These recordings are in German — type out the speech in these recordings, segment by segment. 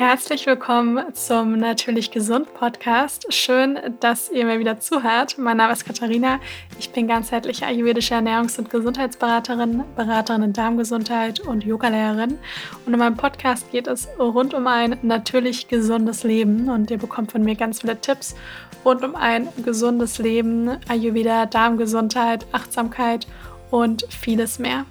Herzlich willkommen zum Natürlich Gesund Podcast. Schön, dass ihr mir wieder zuhört. Mein Name ist Katharina. Ich bin ganzheitliche ayurvedische Ernährungs- und Gesundheitsberaterin, Beraterin in Darmgesundheit und Yogalehrerin. Und in meinem Podcast geht es rund um ein natürlich gesundes Leben und ihr bekommt von mir ganz viele Tipps rund um ein gesundes Leben, Ayurveda, Darmgesundheit, Achtsamkeit und vieles mehr.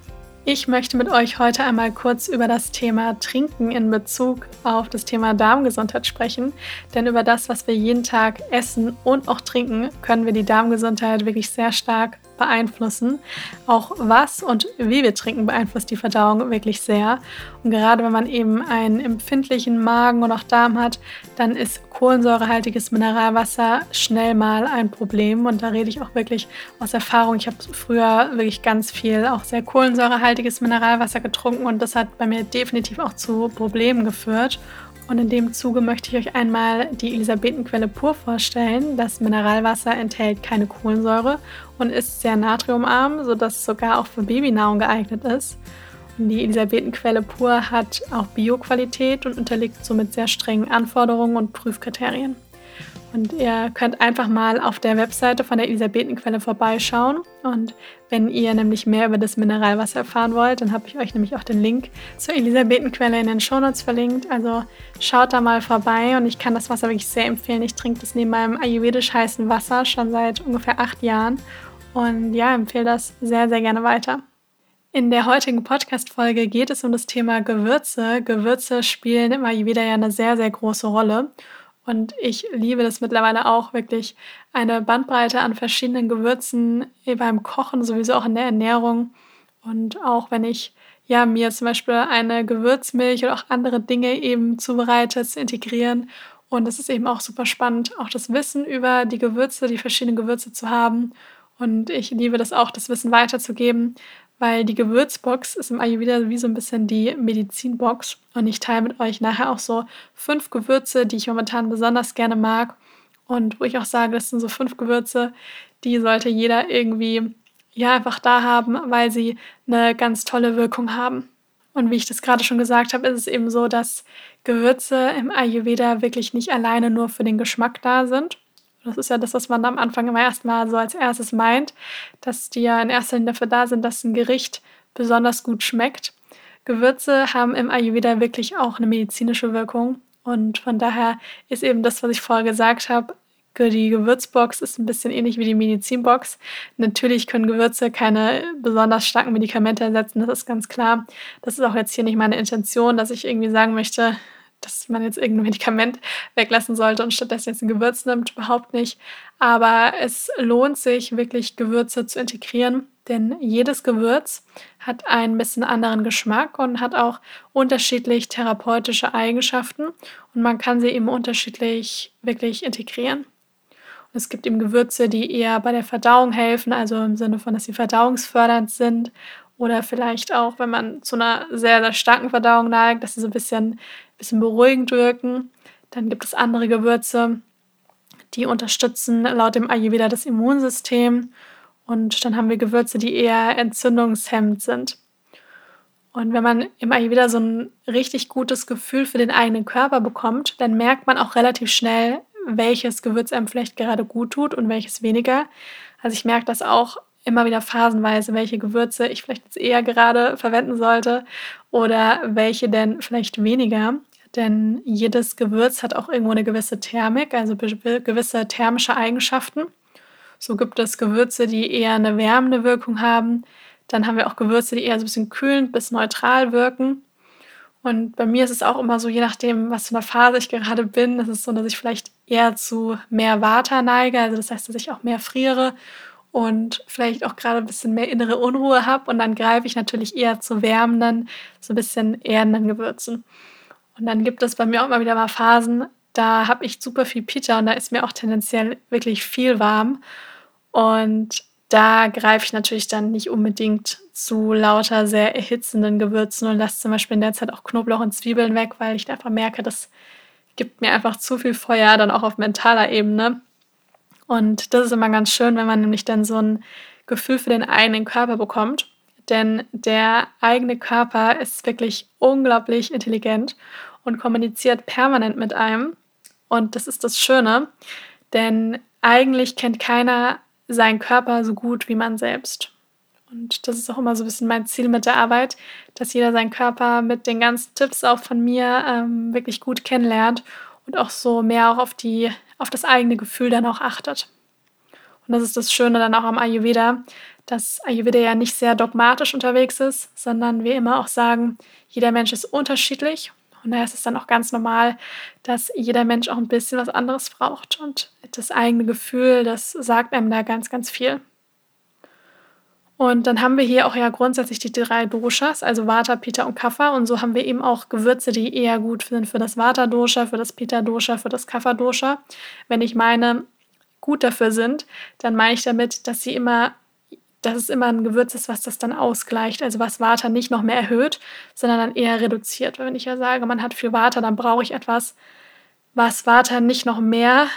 Ich möchte mit euch heute einmal kurz über das Thema Trinken in Bezug auf das Thema Darmgesundheit sprechen. Denn über das, was wir jeden Tag essen und auch trinken, können wir die Darmgesundheit wirklich sehr stark beeinflussen. Auch was und wie wir trinken beeinflusst die Verdauung wirklich sehr. Und gerade wenn man eben einen empfindlichen Magen und auch Darm hat, dann ist kohlensäurehaltiges Mineralwasser schnell mal ein Problem. Und da rede ich auch wirklich aus Erfahrung. Ich habe früher wirklich ganz viel auch sehr kohlensäurehaltiges Mineralwasser getrunken und das hat bei mir definitiv auch zu Problemen geführt. Und in dem Zuge möchte ich euch einmal die Elisabethenquelle pur vorstellen. Das Mineralwasser enthält keine Kohlensäure und ist sehr natriumarm, sodass es sogar auch für Babynahrung geeignet ist. Und die Elisabethenquelle pur hat auch Bioqualität und unterliegt somit sehr strengen Anforderungen und Prüfkriterien. Und ihr könnt einfach mal auf der Webseite von der Elisabethenquelle vorbeischauen. Und wenn ihr nämlich mehr über das Mineralwasser erfahren wollt, dann habe ich euch nämlich auch den Link zur Elisabethenquelle in den Shownotes verlinkt. Also schaut da mal vorbei und ich kann das Wasser wirklich sehr empfehlen. Ich trinke das neben meinem ayurvedisch heißen Wasser schon seit ungefähr acht Jahren. Und ja, empfehle das sehr, sehr gerne weiter. In der heutigen Podcast-Folge geht es um das Thema Gewürze. Gewürze spielen im Ayurveda ja eine sehr, sehr große Rolle. Und ich liebe das mittlerweile auch wirklich eine Bandbreite an verschiedenen Gewürzen eh, beim Kochen, sowieso auch in der Ernährung. Und auch wenn ich ja mir zum Beispiel eine Gewürzmilch oder auch andere Dinge eben zubereite, zu integrieren. Und es ist eben auch super spannend, auch das Wissen über die Gewürze, die verschiedenen Gewürze zu haben. Und ich liebe das auch, das Wissen weiterzugeben, weil die Gewürzbox ist im Ayurveda wie so ein bisschen die Medizinbox. Und ich teile mit euch nachher auch so fünf Gewürze, die ich momentan besonders gerne mag. Und wo ich auch sage, das sind so fünf Gewürze, die sollte jeder irgendwie ja einfach da haben, weil sie eine ganz tolle Wirkung haben. Und wie ich das gerade schon gesagt habe, ist es eben so, dass Gewürze im Ayurveda wirklich nicht alleine nur für den Geschmack da sind, das ist ja das, was man am Anfang immer erstmal so als erstes meint, dass die ja in erster Linie dafür da sind, dass ein Gericht besonders gut schmeckt. Gewürze haben im Ayurveda wirklich auch eine medizinische Wirkung. Und von daher ist eben das, was ich vorher gesagt habe, die Gewürzbox ist ein bisschen ähnlich wie die Medizinbox. Natürlich können Gewürze keine besonders starken Medikamente ersetzen, das ist ganz klar. Das ist auch jetzt hier nicht meine Intention, dass ich irgendwie sagen möchte, dass man jetzt irgendein Medikament weglassen sollte und stattdessen jetzt ein Gewürz nimmt, überhaupt nicht. Aber es lohnt sich wirklich, Gewürze zu integrieren, denn jedes Gewürz hat einen bisschen anderen Geschmack und hat auch unterschiedlich therapeutische Eigenschaften und man kann sie eben unterschiedlich wirklich integrieren. Es gibt eben Gewürze, die eher bei der Verdauung helfen, also im Sinne von, dass sie verdauungsfördernd sind oder vielleicht auch, wenn man zu einer sehr, sehr starken Verdauung neigt, dass sie so ein bisschen bisschen beruhigend wirken. Dann gibt es andere Gewürze, die unterstützen laut dem Ayurveda das Immunsystem. Und dann haben wir Gewürze, die eher entzündungshemmend sind. Und wenn man im Ayurveda so ein richtig gutes Gefühl für den eigenen Körper bekommt, dann merkt man auch relativ schnell, welches Gewürz einem vielleicht gerade gut tut und welches weniger. Also ich merke das auch immer wieder phasenweise, welche Gewürze ich vielleicht jetzt eher gerade verwenden sollte oder welche denn vielleicht weniger. Denn jedes Gewürz hat auch irgendwo eine gewisse Thermik, also gewisse thermische Eigenschaften. So gibt es Gewürze, die eher eine wärmende Wirkung haben. Dann haben wir auch Gewürze, die eher so ein bisschen kühlend bis neutral wirken. Und bei mir ist es auch immer so, je nachdem, was für eine Phase ich gerade bin, ist es so, dass ich vielleicht eher zu mehr Vata neige. Also das heißt, dass ich auch mehr friere und vielleicht auch gerade ein bisschen mehr innere Unruhe habe. Und dann greife ich natürlich eher zu wärmenden, so ein bisschen erdenden Gewürzen. Und dann gibt es bei mir auch immer wieder mal Phasen, da habe ich super viel Pita und da ist mir auch tendenziell wirklich viel warm. Und da greife ich natürlich dann nicht unbedingt zu lauter sehr erhitzenden Gewürzen und lasse zum Beispiel in der Zeit auch Knoblauch und Zwiebeln weg, weil ich einfach merke, das gibt mir einfach zu viel Feuer, dann auch auf mentaler Ebene. Und das ist immer ganz schön, wenn man nämlich dann so ein Gefühl für den eigenen Körper bekommt. Denn der eigene Körper ist wirklich unglaublich intelligent und kommuniziert permanent mit einem. Und das ist das Schöne, denn eigentlich kennt keiner seinen Körper so gut wie man selbst. Und das ist auch immer so ein bisschen mein Ziel mit der Arbeit, dass jeder seinen Körper mit den ganzen Tipps auch von mir ähm, wirklich gut kennenlernt und auch so mehr auch auf, die, auf das eigene Gefühl dann auch achtet. Und das ist das Schöne dann auch am Ayurveda, dass Ayurveda ja nicht sehr dogmatisch unterwegs ist, sondern wir immer auch sagen, jeder Mensch ist unterschiedlich. Und daher ist es dann auch ganz normal, dass jeder Mensch auch ein bisschen was anderes braucht. Und das eigene Gefühl, das sagt einem da ganz, ganz viel. Und dann haben wir hier auch ja grundsätzlich die drei Doshas, also Vata, Pitta und Kapha. Und so haben wir eben auch Gewürze, die eher gut sind für das Vata-Dosha, für das Pitta-Dosha, für das Kapha-Dosha. Wenn ich meine, gut dafür sind, dann meine ich damit, dass sie immer, dass es immer ein Gewürz ist, was das dann ausgleicht. Also was Vata nicht noch mehr erhöht, sondern dann eher reduziert. Weil wenn ich ja sage, man hat viel Vata, dann brauche ich etwas, was Vata nicht noch mehr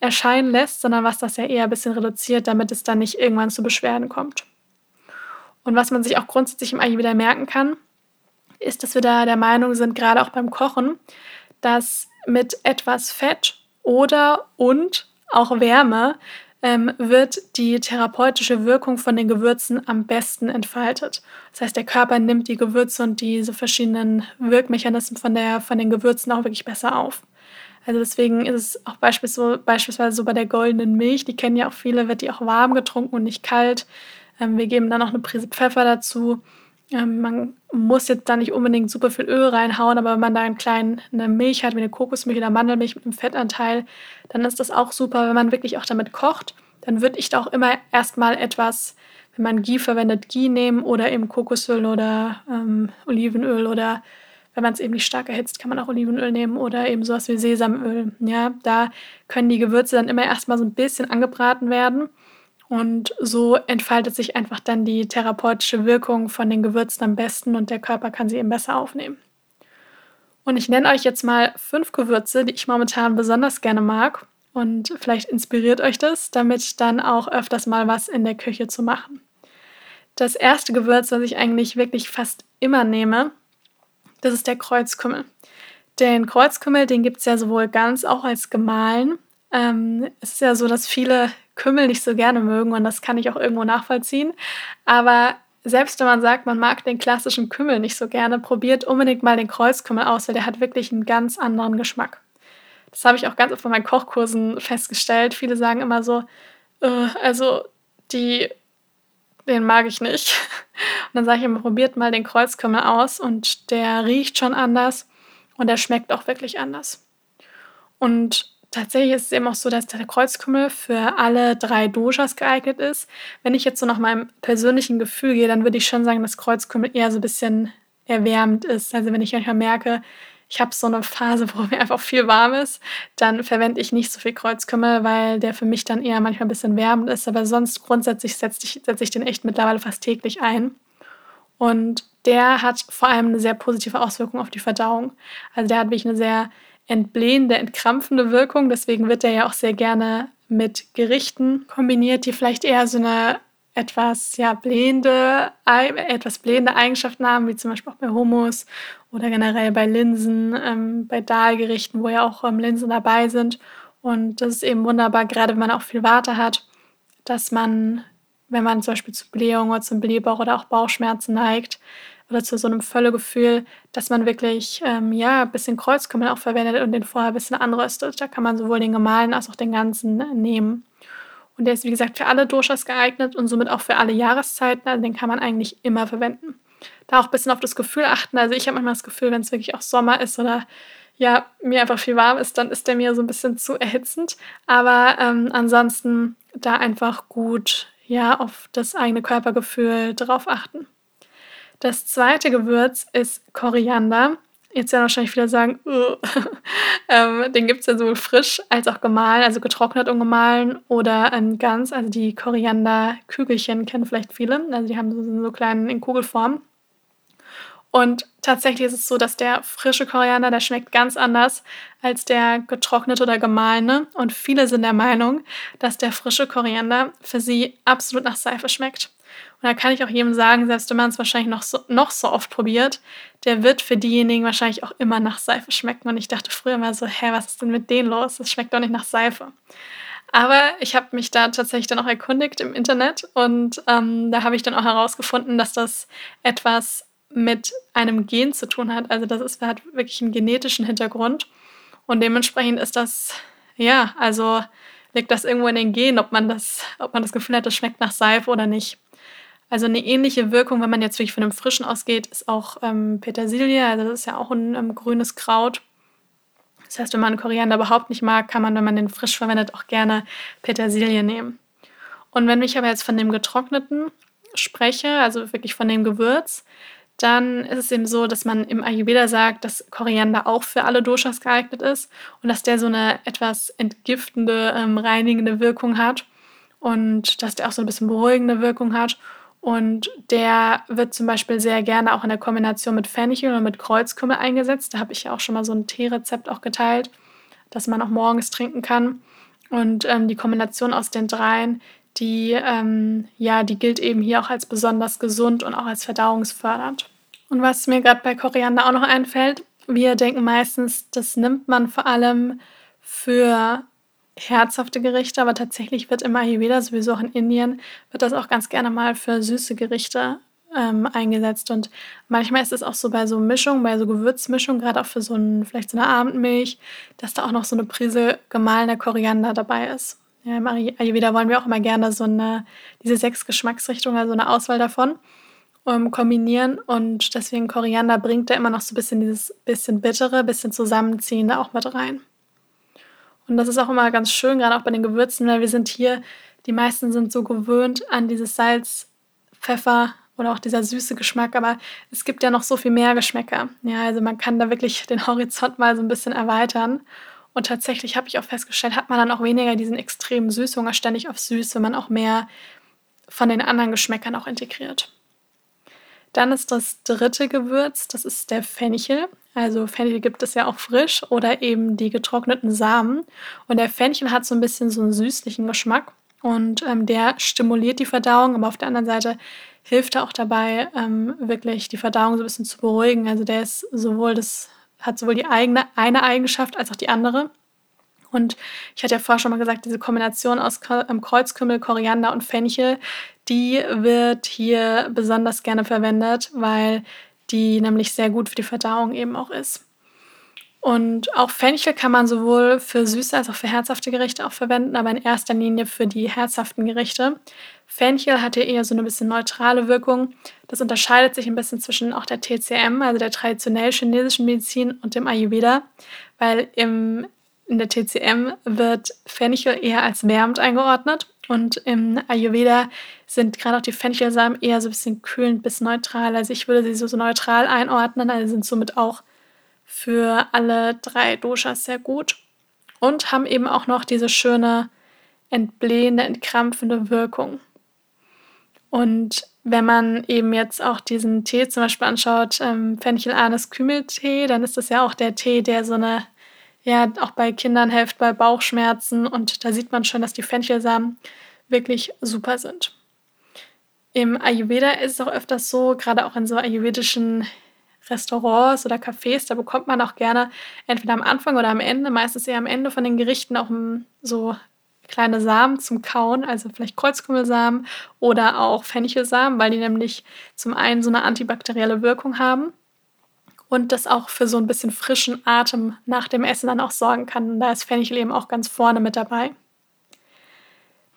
erscheinen lässt, sondern was das ja eher ein bisschen reduziert, damit es dann nicht irgendwann zu Beschwerden kommt. Und was man sich auch grundsätzlich im Ayurveda merken kann, ist, dass wir da der Meinung sind, gerade auch beim Kochen, dass mit etwas Fett oder und auch Wärme ähm, wird die therapeutische Wirkung von den Gewürzen am besten entfaltet. Das heißt, der Körper nimmt die Gewürze und diese verschiedenen Wirkmechanismen von, der, von den Gewürzen auch wirklich besser auf. Also deswegen ist es auch beispielsweise so bei der goldenen Milch, die kennen ja auch viele, wird die auch warm getrunken und nicht kalt. Ähm, wir geben dann noch eine Prise Pfeffer dazu. Ähm, man muss jetzt da nicht unbedingt super viel Öl reinhauen, aber wenn man da einen kleinen, eine Milch hat, wie eine Kokosmilch oder Mandelmilch mit einem Fettanteil, dann ist das auch super, wenn man wirklich auch damit kocht. Dann würde ich da auch immer erstmal etwas, wenn man Ghee verwendet, Ghee nehmen oder eben Kokosöl oder ähm, Olivenöl oder wenn man es eben nicht stark erhitzt, kann man auch Olivenöl nehmen oder eben sowas wie Sesamöl. Ja, da können die Gewürze dann immer erstmal so ein bisschen angebraten werden und so entfaltet sich einfach dann die therapeutische Wirkung von den Gewürzen am besten und der Körper kann sie eben besser aufnehmen. Und ich nenne euch jetzt mal fünf Gewürze, die ich momentan besonders gerne mag. Und vielleicht inspiriert euch das, damit dann auch öfters mal was in der Küche zu machen. Das erste Gewürz, das ich eigentlich wirklich fast immer nehme, das ist der Kreuzkümmel. Den Kreuzkümmel, den gibt es ja sowohl ganz auch als gemahlen. Ähm, es ist ja so, dass viele Kümmel nicht so gerne mögen und das kann ich auch irgendwo nachvollziehen. Aber selbst wenn man sagt, man mag den klassischen Kümmel nicht so gerne, probiert unbedingt mal den Kreuzkümmel aus, weil der hat wirklich einen ganz anderen Geschmack. Das habe ich auch ganz oft bei meinen Kochkursen festgestellt. Viele sagen immer so, äh, also die, den mag ich nicht. Und dann sage ich immer, probiert mal den Kreuzkümmel aus und der riecht schon anders und der schmeckt auch wirklich anders. Und Tatsächlich ist es eben auch so, dass der Kreuzkümmel für alle drei Doshas geeignet ist. Wenn ich jetzt so nach meinem persönlichen Gefühl gehe, dann würde ich schon sagen, dass Kreuzkümmel eher so ein bisschen erwärmend ist. Also wenn ich manchmal merke, ich habe so eine Phase, wo mir einfach viel warm ist, dann verwende ich nicht so viel Kreuzkümmel, weil der für mich dann eher manchmal ein bisschen wärmend ist. Aber sonst grundsätzlich setze ich, setze ich den echt mittlerweile fast täglich ein. Und der hat vor allem eine sehr positive Auswirkung auf die Verdauung. Also der hat wirklich eine sehr entblähende, entkrampfende Wirkung. Deswegen wird er ja auch sehr gerne mit Gerichten kombiniert, die vielleicht eher so eine etwas ja, blähende, etwas blähende Eigenschaften haben, wie zum Beispiel auch bei Hummus oder generell bei Linsen, ähm, bei Dahlgerichten, wo ja auch ähm, Linsen dabei sind. Und das ist eben wunderbar, gerade wenn man auch viel Warte hat, dass man, wenn man zum Beispiel zu Blähung oder zum Blähbauch oder auch Bauchschmerzen neigt, oder zu so einem Völlegefühl, dass man wirklich ähm, ja, ein bisschen Kreuzkümmel auch verwendet und den vorher ein bisschen anröstet. Da kann man sowohl den gemahlenen als auch den ganzen nehmen. Und der ist, wie gesagt, für alle Doshas geeignet und somit auch für alle Jahreszeiten. Also den kann man eigentlich immer verwenden. Da auch ein bisschen auf das Gefühl achten. Also ich habe manchmal das Gefühl, wenn es wirklich auch Sommer ist oder ja, mir einfach viel warm ist, dann ist der mir so ein bisschen zu erhitzend. Aber ähm, ansonsten da einfach gut ja, auf das eigene Körpergefühl drauf achten. Das zweite Gewürz ist Koriander. Jetzt werden wahrscheinlich viele sagen, ähm, den gibt es ja sowohl frisch als auch gemahlen, also getrocknet und gemahlen oder ähm, ganz. Also die Koriander-Kügelchen kennen vielleicht viele. Also die haben so, so kleinen in Kugelform. Und tatsächlich ist es so, dass der frische Koriander, der schmeckt ganz anders als der getrocknete oder gemahlene. Und viele sind der Meinung, dass der frische Koriander für sie absolut nach Seife schmeckt. Und da kann ich auch jedem sagen, selbst wenn man es wahrscheinlich noch so, noch so oft probiert, der wird für diejenigen wahrscheinlich auch immer nach Seife schmecken. Und ich dachte früher immer so, hä, was ist denn mit denen los? Das schmeckt doch nicht nach Seife. Aber ich habe mich da tatsächlich dann auch erkundigt im Internet und ähm, da habe ich dann auch herausgefunden, dass das etwas mit einem Gen zu tun hat. Also das ist, hat wirklich einen genetischen Hintergrund. Und dementsprechend ist das, ja, also liegt das irgendwo in den Genen, ob man das, ob man das Gefühl hat, das schmeckt nach Seife oder nicht. Also eine ähnliche Wirkung, wenn man jetzt wirklich von einem Frischen ausgeht, ist auch ähm, Petersilie. Also das ist ja auch ein ähm, grünes Kraut. Das heißt, wenn man Koriander überhaupt nicht mag, kann man, wenn man den frisch verwendet, auch gerne Petersilie nehmen. Und wenn ich aber jetzt von dem getrockneten spreche, also wirklich von dem Gewürz, dann ist es eben so, dass man im Ayurveda sagt, dass Koriander auch für alle Doshas geeignet ist und dass der so eine etwas entgiftende, ähm, reinigende Wirkung hat und dass der auch so ein bisschen beruhigende Wirkung hat. Und der wird zum Beispiel sehr gerne auch in der Kombination mit Fenchel oder mit Kreuzkümmel eingesetzt. Da habe ich ja auch schon mal so ein Teerezept auch geteilt, das man auch morgens trinken kann. Und ähm, die Kombination aus den dreien, die, ähm, ja, die gilt eben hier auch als besonders gesund und auch als verdauungsfördernd. Und was mir gerade bei Koriander auch noch einfällt, wir denken meistens, das nimmt man vor allem für herzhafte Gerichte, aber tatsächlich wird im Ayurveda, sowieso auch in Indien, wird das auch ganz gerne mal für süße Gerichte ähm, eingesetzt. Und manchmal ist es auch so bei so Mischungen, bei so Gewürzmischungen, gerade auch für so ein, vielleicht so eine Abendmilch, dass da auch noch so eine Prise gemahlener Koriander dabei ist. Ja, im Ayurveda wollen wir auch immer gerne so eine, diese sechs Geschmacksrichtungen, also eine Auswahl davon, um, kombinieren. Und deswegen Koriander bringt da immer noch so ein bisschen dieses bisschen bittere, bisschen zusammenziehende auch mit rein. Und das ist auch immer ganz schön, gerade auch bei den Gewürzen, weil wir sind hier, die meisten sind so gewöhnt an dieses Salz, Pfeffer oder auch dieser süße Geschmack, aber es gibt ja noch so viel mehr Geschmäcker. Ja, also man kann da wirklich den Horizont mal so ein bisschen erweitern. Und tatsächlich habe ich auch festgestellt, hat man dann auch weniger diesen extremen Süßhunger ständig auf süß, wenn man auch mehr von den anderen Geschmäckern auch integriert. Dann ist das dritte Gewürz, das ist der Fenchel. Also Fenchel gibt es ja auch frisch oder eben die getrockneten Samen. Und der Fenchel hat so ein bisschen so einen süßlichen Geschmack und ähm, der stimuliert die Verdauung, aber auf der anderen Seite hilft er auch dabei, ähm, wirklich die Verdauung so ein bisschen zu beruhigen. Also der ist sowohl das, hat sowohl die eigene eine Eigenschaft als auch die andere. Und ich hatte ja vorher schon mal gesagt, diese Kombination aus ähm, Kreuzkümmel, Koriander und Fenchel, die wird hier besonders gerne verwendet, weil die nämlich sehr gut für die Verdauung eben auch ist. Und auch Fenchel kann man sowohl für süße als auch für herzhafte Gerichte auch verwenden, aber in erster Linie für die herzhaften Gerichte. Fenchel hat hier eher so eine bisschen neutrale Wirkung. Das unterscheidet sich ein bisschen zwischen auch der TCM, also der traditionell chinesischen Medizin, und dem Ayurveda, weil im, in der TCM wird Fenchel eher als wärmend eingeordnet und im Ayurveda sind gerade auch die Fenchelsamen eher so ein bisschen kühlend bis neutral. Also ich würde sie so, so neutral einordnen, also sind somit auch für alle drei Doshas sehr gut. Und haben eben auch noch diese schöne entblähende, entkrampfende Wirkung. Und wenn man eben jetzt auch diesen Tee zum Beispiel anschaut, ähm, Fenchel-Anis-Kümmeltee, dann ist das ja auch der Tee, der so eine ja auch bei Kindern hilft bei Bauchschmerzen und da sieht man schon, dass die Fenchelsamen wirklich super sind. Im Ayurveda ist es auch öfters so, gerade auch in so ayurvedischen Restaurants oder Cafés, da bekommt man auch gerne entweder am Anfang oder am Ende, meistens eher am Ende von den Gerichten auch so kleine Samen zum Kauen, also vielleicht Kreuzkümmelsamen oder auch Fenchelsamen, weil die nämlich zum einen so eine antibakterielle Wirkung haben und das auch für so ein bisschen frischen Atem nach dem Essen dann auch sorgen kann. Und da ist Fenchel eben auch ganz vorne mit dabei.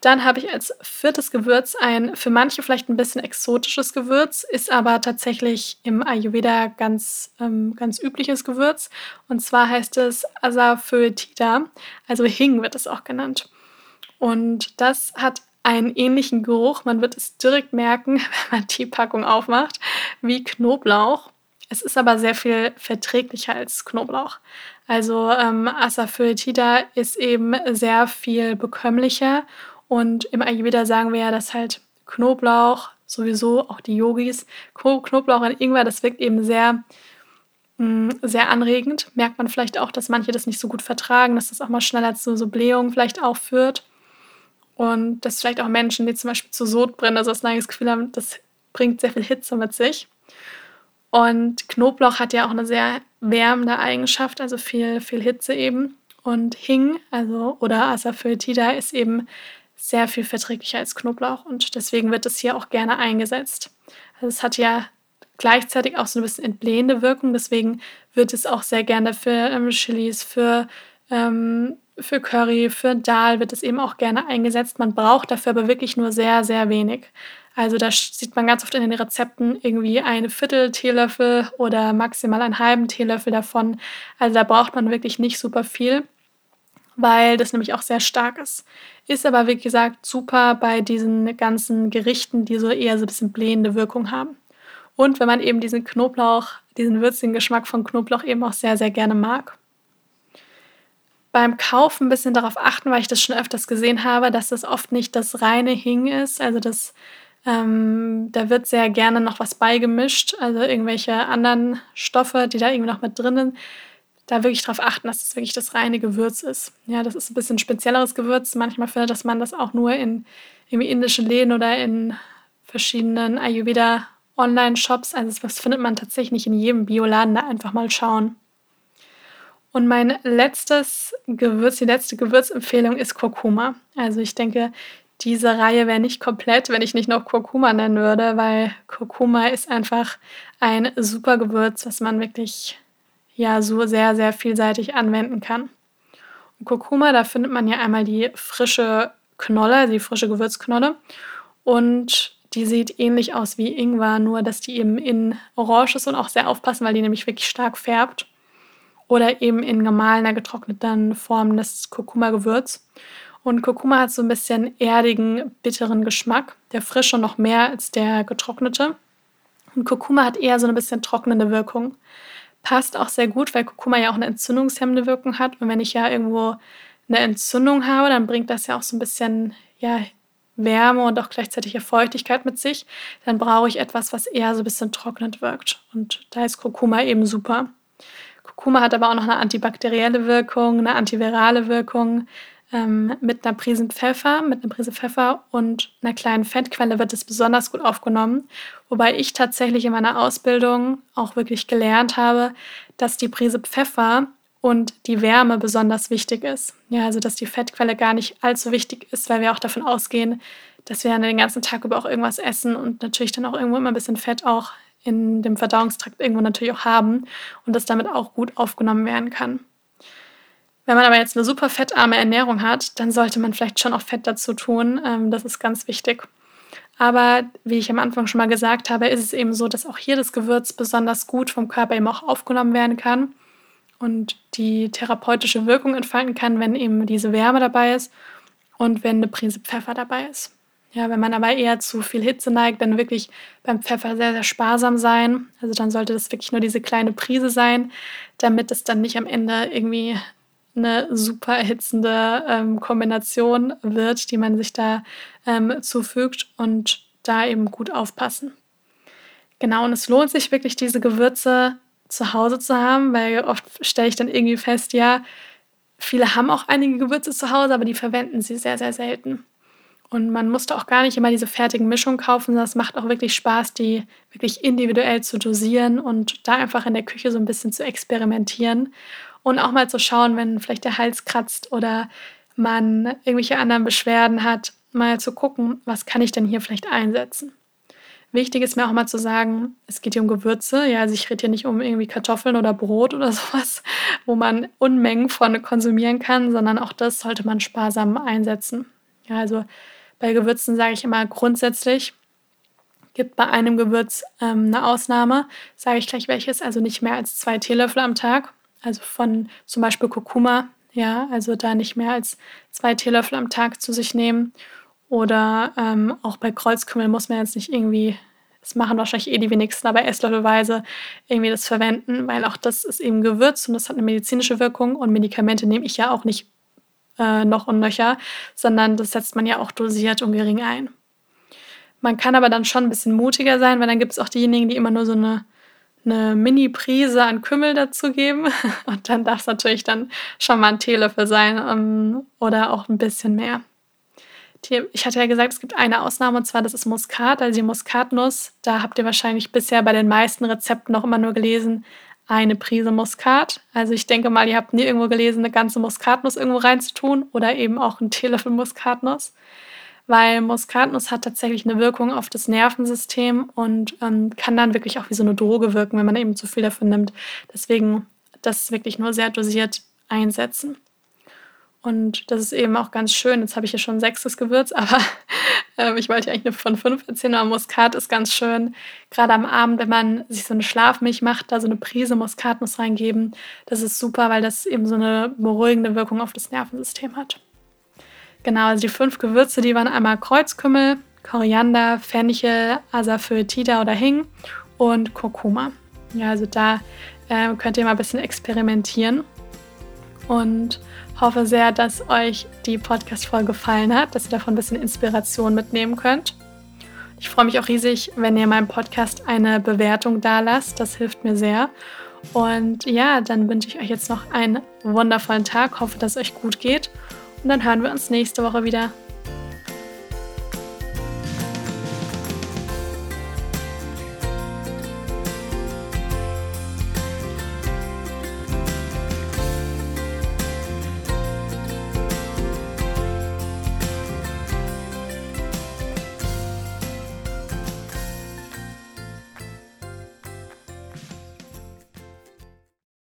Dann habe ich als viertes Gewürz ein für manche vielleicht ein bisschen exotisches Gewürz, ist aber tatsächlich im Ayurveda ganz, ähm, ganz übliches Gewürz. Und zwar heißt es Asafoetida, also Hing wird es auch genannt. Und das hat einen ähnlichen Geruch, man wird es direkt merken, wenn man die Packung aufmacht, wie Knoblauch. Es ist aber sehr viel verträglicher als Knoblauch. Also ähm, Asafoetida ist eben sehr viel bekömmlicher und im Ayurveda sagen wir ja, dass halt Knoblauch, sowieso auch die Yogis, Knoblauch und Ingwer, das wirkt eben sehr, mm, sehr anregend. Merkt man vielleicht auch, dass manche das nicht so gut vertragen, dass das auch mal schneller zu so Blähungen vielleicht aufführt. Und dass vielleicht auch Menschen, die zum Beispiel zu Sodbrennen, also das das Gefühl haben, das bringt sehr viel Hitze mit sich. Und Knoblauch hat ja auch eine sehr wärmende Eigenschaft, also viel, viel Hitze eben. Und Hing, also oder Asafoetida, ist eben sehr viel verträglicher als Knoblauch und deswegen wird es hier auch gerne eingesetzt. Also es hat ja gleichzeitig auch so ein bisschen entblähende Wirkung, deswegen wird es auch sehr gerne für ähm, Chilis, für, ähm, für Curry, für Dal wird es eben auch gerne eingesetzt. Man braucht dafür aber wirklich nur sehr, sehr wenig. Also da sieht man ganz oft in den Rezepten irgendwie eine Viertel Teelöffel oder maximal einen halben Teelöffel davon. Also da braucht man wirklich nicht super viel, weil das nämlich auch sehr stark ist. Ist aber wie gesagt super bei diesen ganzen Gerichten, die so eher so ein bisschen blähende Wirkung haben. Und wenn man eben diesen Knoblauch, diesen würzigen Geschmack von Knoblauch eben auch sehr, sehr gerne mag. Beim Kaufen ein bisschen darauf achten, weil ich das schon öfters gesehen habe, dass das oft nicht das reine Hing ist, also das ähm, da wird sehr gerne noch was beigemischt, also irgendwelche anderen Stoffe, die da irgendwie noch mit drin sind. Da wirklich darauf achten, dass es das wirklich das reine Gewürz ist. Ja, das ist ein bisschen spezielleres Gewürz. Manchmal findet man das auch nur in irgendwie indischen Läden oder in verschiedenen Ayurveda Online-Shops. Also das findet man tatsächlich nicht in jedem Bioladen. Da einfach mal schauen. Und mein letztes Gewürz, die letzte Gewürzempfehlung ist Kurkuma. Also ich denke, diese Reihe wäre nicht komplett, wenn ich nicht noch Kurkuma nennen würde, weil Kurkuma ist einfach ein super Gewürz, was man wirklich ja so sehr, sehr vielseitig anwenden kann. Und Kurkuma, da findet man ja einmal die frische Knolle, die frische Gewürzknolle. Und die sieht ähnlich aus wie Ingwer, nur dass die eben in Orange ist und auch sehr aufpassen, weil die nämlich wirklich stark färbt. Oder eben in gemahlener, getrockneter Form das Kurkuma-Gewürz. Und Kurkuma hat so ein bisschen erdigen, bitteren Geschmack. Der frische noch mehr als der getrocknete. Und Kurkuma hat eher so ein bisschen trocknende Wirkung. Passt auch sehr gut, weil Kurkuma ja auch eine entzündungshemmende Wirkung hat. Und wenn ich ja irgendwo eine Entzündung habe, dann bringt das ja auch so ein bisschen ja, Wärme und auch gleichzeitig Feuchtigkeit mit sich. Dann brauche ich etwas, was eher so ein bisschen trocknend wirkt. Und da ist Kurkuma eben super. Kurkuma hat aber auch noch eine antibakterielle Wirkung, eine antivirale Wirkung ähm, mit einer Prise Pfeffer, mit einer Prise Pfeffer und einer kleinen Fettquelle wird es besonders gut aufgenommen. Wobei ich tatsächlich in meiner Ausbildung auch wirklich gelernt habe, dass die Prise Pfeffer und die Wärme besonders wichtig ist. Ja, also dass die Fettquelle gar nicht allzu wichtig ist, weil wir auch davon ausgehen, dass wir den ganzen Tag über auch irgendwas essen und natürlich dann auch irgendwo immer ein bisschen Fett auch in dem Verdauungstrakt irgendwo natürlich auch haben und das damit auch gut aufgenommen werden kann. Wenn man aber jetzt eine super fettarme Ernährung hat, dann sollte man vielleicht schon auch Fett dazu tun. Ähm, das ist ganz wichtig. Aber wie ich am Anfang schon mal gesagt habe, ist es eben so, dass auch hier das Gewürz besonders gut vom Körper eben auch aufgenommen werden kann und die therapeutische Wirkung entfalten kann, wenn eben diese Wärme dabei ist und wenn eine Prise Pfeffer dabei ist. Ja, wenn man aber eher zu viel Hitze neigt, dann wirklich beim Pfeffer sehr, sehr sparsam sein. Also dann sollte das wirklich nur diese kleine Prise sein, damit es dann nicht am Ende irgendwie eine super erhitzende ähm, Kombination wird, die man sich da ähm, zufügt und da eben gut aufpassen. Genau, und es lohnt sich wirklich, diese Gewürze zu Hause zu haben, weil oft stelle ich dann irgendwie fest, ja, viele haben auch einige Gewürze zu Hause, aber die verwenden sie sehr, sehr selten. Und man musste auch gar nicht immer diese fertigen Mischungen kaufen, sondern es macht auch wirklich Spaß, die wirklich individuell zu dosieren und da einfach in der Küche so ein bisschen zu experimentieren und auch mal zu schauen, wenn vielleicht der Hals kratzt oder man irgendwelche anderen Beschwerden hat, mal zu gucken, was kann ich denn hier vielleicht einsetzen. Wichtig ist mir auch mal zu sagen, es geht hier um Gewürze. Ja, also ich rede hier nicht um irgendwie Kartoffeln oder Brot oder sowas, wo man Unmengen von konsumieren kann, sondern auch das sollte man sparsam einsetzen. Ja, also bei Gewürzen sage ich immer grundsätzlich, gibt bei einem Gewürz ähm, eine Ausnahme, sage ich gleich welches, also nicht mehr als zwei Teelöffel am Tag also von zum Beispiel Kurkuma, ja, also da nicht mehr als zwei Teelöffel am Tag zu sich nehmen. Oder ähm, auch bei Kreuzkümmel muss man jetzt nicht irgendwie, das machen wahrscheinlich eh die wenigsten, aber esslöffelweise irgendwie das verwenden, weil auch das ist eben Gewürz und das hat eine medizinische Wirkung und Medikamente nehme ich ja auch nicht äh, noch und nöcher, sondern das setzt man ja auch dosiert und gering ein. Man kann aber dann schon ein bisschen mutiger sein, weil dann gibt es auch diejenigen, die immer nur so eine eine Mini-Prise an Kümmel dazu geben. Und dann darf es natürlich dann schon mal ein Teelöffel sein um, ähm, oder auch ein bisschen mehr. Die, ich hatte ja gesagt, es gibt eine Ausnahme und zwar das ist Muskat, also die Muskatnuss. Da habt ihr wahrscheinlich bisher bei den meisten Rezepten noch immer nur gelesen, eine Prise Muskat. Also ich denke mal, ihr habt nie irgendwo gelesen, eine ganze Muskatnuss irgendwo reinzutun oder eben auch einen Teelöffel Muskatnuss, weil Muskatnuss hat tatsächlich eine Wirkung auf das Nervensystem und ähm, kann dann wirklich auch wie so eine Droge wirken, wenn man eben zu viel davon nimmt. Deswegen das wirklich nur sehr dosiert einsetzen. Und das ist eben auch ganz schön. Jetzt habe ich hier schon sechstes Gewürz, aber äh, ich wollte eigentlich von fünf erzählen. Aber Muskat ist ganz schön. Gerade am Abend, wenn man sich so eine Schlafmilch macht, da so eine Prise Muskatnuss reingeben. Das ist super, weil das eben so eine beruhigende Wirkung auf das Nervensystem hat. Genau, also die fünf Gewürze, die waren einmal Kreuzkümmel, Koriander, Fenchel, Asafoetida oder Hing und Kurkuma. Ja, also da äh, könnt ihr mal ein bisschen experimentieren. Und hoffe sehr, dass euch die Podcast-Folge gefallen hat, dass ihr davon ein bisschen Inspiration mitnehmen könnt. Ich freue mich auch riesig, wenn ihr meinem Podcast eine Bewertung da lasst. Das hilft mir sehr. Und ja, dann wünsche ich euch jetzt noch einen wundervollen Tag. Hoffe, dass es euch gut geht. Und dann hören wir uns nächste Woche wieder.